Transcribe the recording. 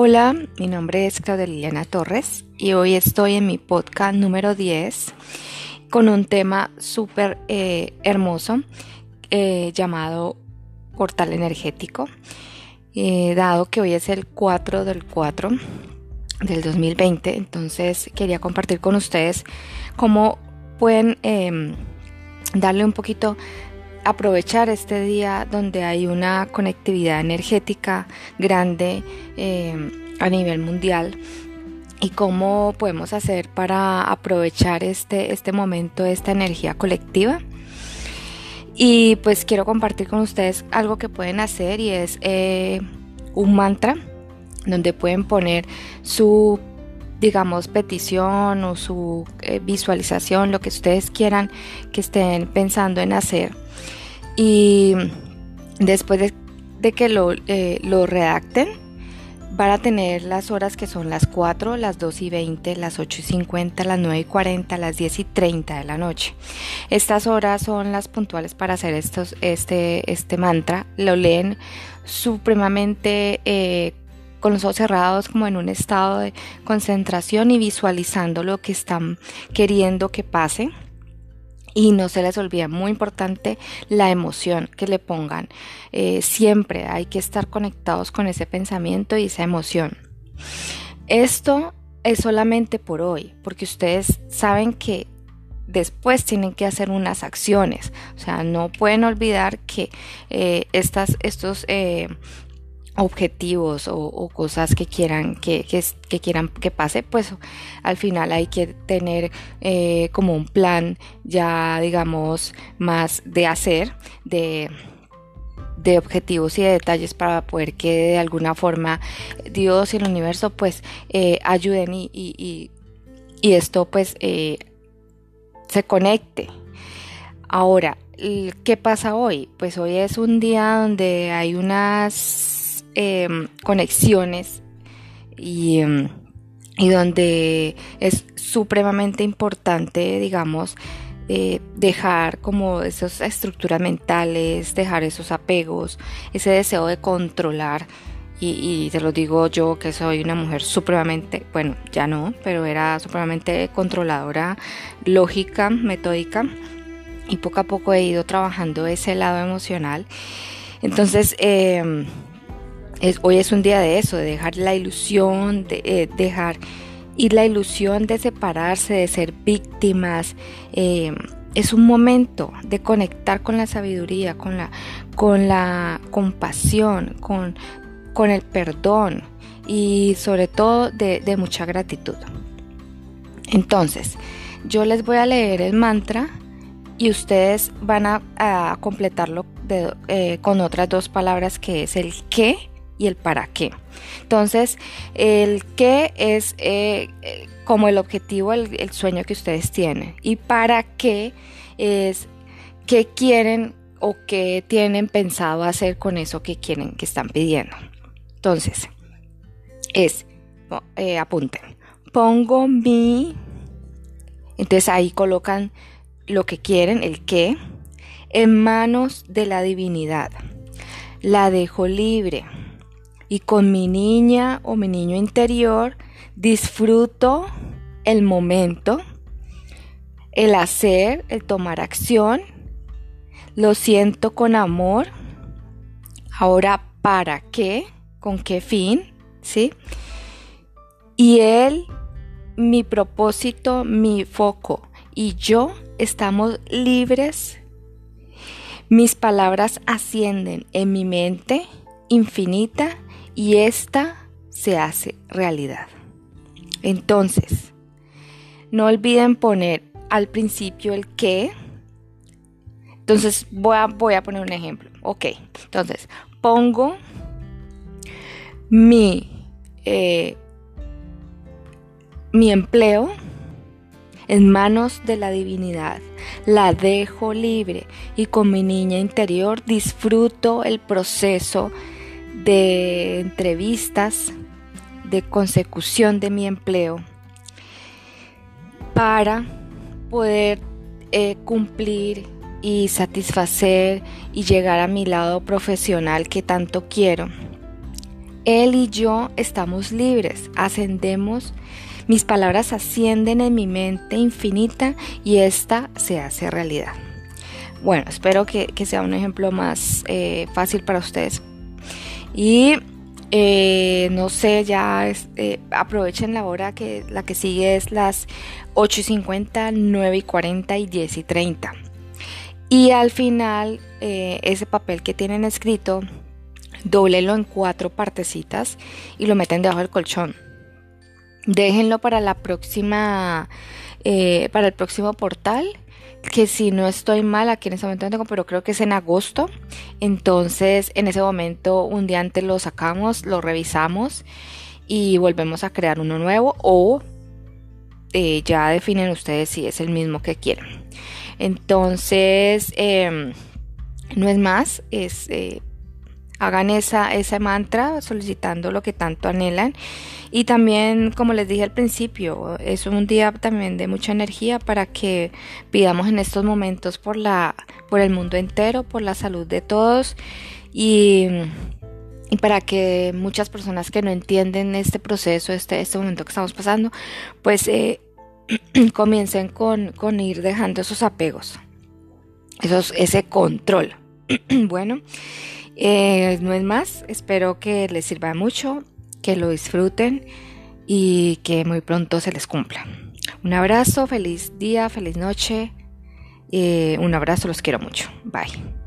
Hola, mi nombre es Claudia Liliana Torres y hoy estoy en mi podcast número 10 con un tema súper eh, hermoso eh, llamado portal energético, eh, dado que hoy es el 4 del 4 del 2020, entonces quería compartir con ustedes cómo pueden em, darle un poquito aprovechar este día donde hay una conectividad energética grande eh, a nivel mundial y cómo podemos hacer para aprovechar este, este momento, esta energía colectiva. Y pues quiero compartir con ustedes algo que pueden hacer y es eh, un mantra donde pueden poner su digamos petición o su eh, visualización, lo que ustedes quieran que estén pensando en hacer y después de, que lo, eh, lo, redacten, van a tener las horas que son las 4, las 2 y 20, las 8 y 50, las 9 y 40, las 10 y 30 de la noche. Estas horas son las puntuales para hacer estos, este, este mantra. Lo leen supremamente eh, con los ojos cerrados como en un estado de concentración y visualizando lo que están queriendo que pase. Y no se les olvide, muy importante, la emoción que le pongan. Eh, siempre hay que estar conectados con ese pensamiento y esa emoción. Esto es solamente por hoy, porque ustedes saben que después tienen que hacer unas acciones. O sea, no pueden olvidar que eh, estas, estos eh, objetivos o, cosas que quieran que, que, quieran que pase pues al final hay que tener eh, como un plan ya digamos más de hacer de de objetivos y de detalles para poder que de alguna forma Dios y el universo pues eh, ayuden y, y, esto pues eh, se conecte ahora ¿qué pasa hoy? pues hoy es un día donde hay unas Em, conexiones em, y, donde es supremamente importante, digamos, eh, dejar como esas estructuras mentales, dejar esos apegos, ese deseo de controlar. Y, te lo digo yo que soy una mujer supremamente, bueno, ya no, pero era supremamente controladora, lógica, metódica. Y poco a poco he ido trabajando ese lado emocional. Entonces, eh, hoy es un día de eso, de dejar la ilusión, de eh, dejar ir la ilusión de separarse, de ser víctimas. Eh, es un momento de conectar con la sabiduría, con la, compasión, con, con el perdón y sobre todo de, mucha gratitud. Entonces, yo les voy a leer el mantra y ustedes van a, completarlo eh, con otras dos palabras que es el que y el para qué. Entonces, el qué es eh, como el objetivo, el, sueño que ustedes tienen. Y para qué es qué quieren o qué tienen pensado hacer con eso que quieren, que están pidiendo. Entonces, es, eh, apunten, pongo mi, entonces ahí colocan lo que quieren, el qué, en manos de la divinidad. La dejo libre y con mi niña o mi niño interior disfruto el momento, el hacer, el tomar acción, lo siento con amor. Ahora, ¿para qué? ¿Con qué fin? ¿Sí? Y él, mi propósito, mi foco y yo estamos libres. Mis palabras ascienden en mi mente infinita y esta se hace realidad. Entonces, no olviden poner al principio el qué. Entonces voy a, voy a poner un ejemplo. Ok, entonces pongo mi, eh, mi empleo en manos de la divinidad. La dejo libre y con mi niña interior disfruto el proceso de entrevistas, de consecución de mi empleo, para poder eh, cumplir y satisfacer y llegar a mi lado profesional que tanto quiero. Él y yo estamos libres, ascendemos, mis palabras ascienden en mi mente infinita y esta se hace realidad. Bueno, espero que, sea un ejemplo más eh, fácil para ustedes. Y eh, no sé, ya eh, aprovechen la hora que la que sigue es las 8 y 50, 9 y 40 y 10 y 30. Y al final, ese papel que tienen escrito, doblelo en cuatro partecitas y lo meten debajo del colchón. Déjenlo para la próxima, para el próximo portal que si no estoy mal, aquí en ese momento no tengo, pero creo que es en agosto. Entonces, en ese momento, un día antes lo sacamos, lo revisamos y volvemos a crear uno nuevo o eh, ya definen ustedes si es el mismo que quieren. Entonces, em, no es más, es eh, hagan esa, ese mantra solicitando lo que tanto anhelan. Y también, como les dije al principio, es un día también de mucha energía para que pidamos en estos momentos por, la, por el mundo entero, por la salud de todos y, para que muchas personas que no entienden este proceso, este, este momento que estamos pasando, pues eh, comiencen con, con ir dejando esos apegos, esos, ese control. bueno. Eh, no es más, espero que les sirva mucho, que lo disfruten y que muy pronto se les cumpla. Un abrazo, feliz día, feliz noche. Eh, un abrazo, los quiero mucho. Bye.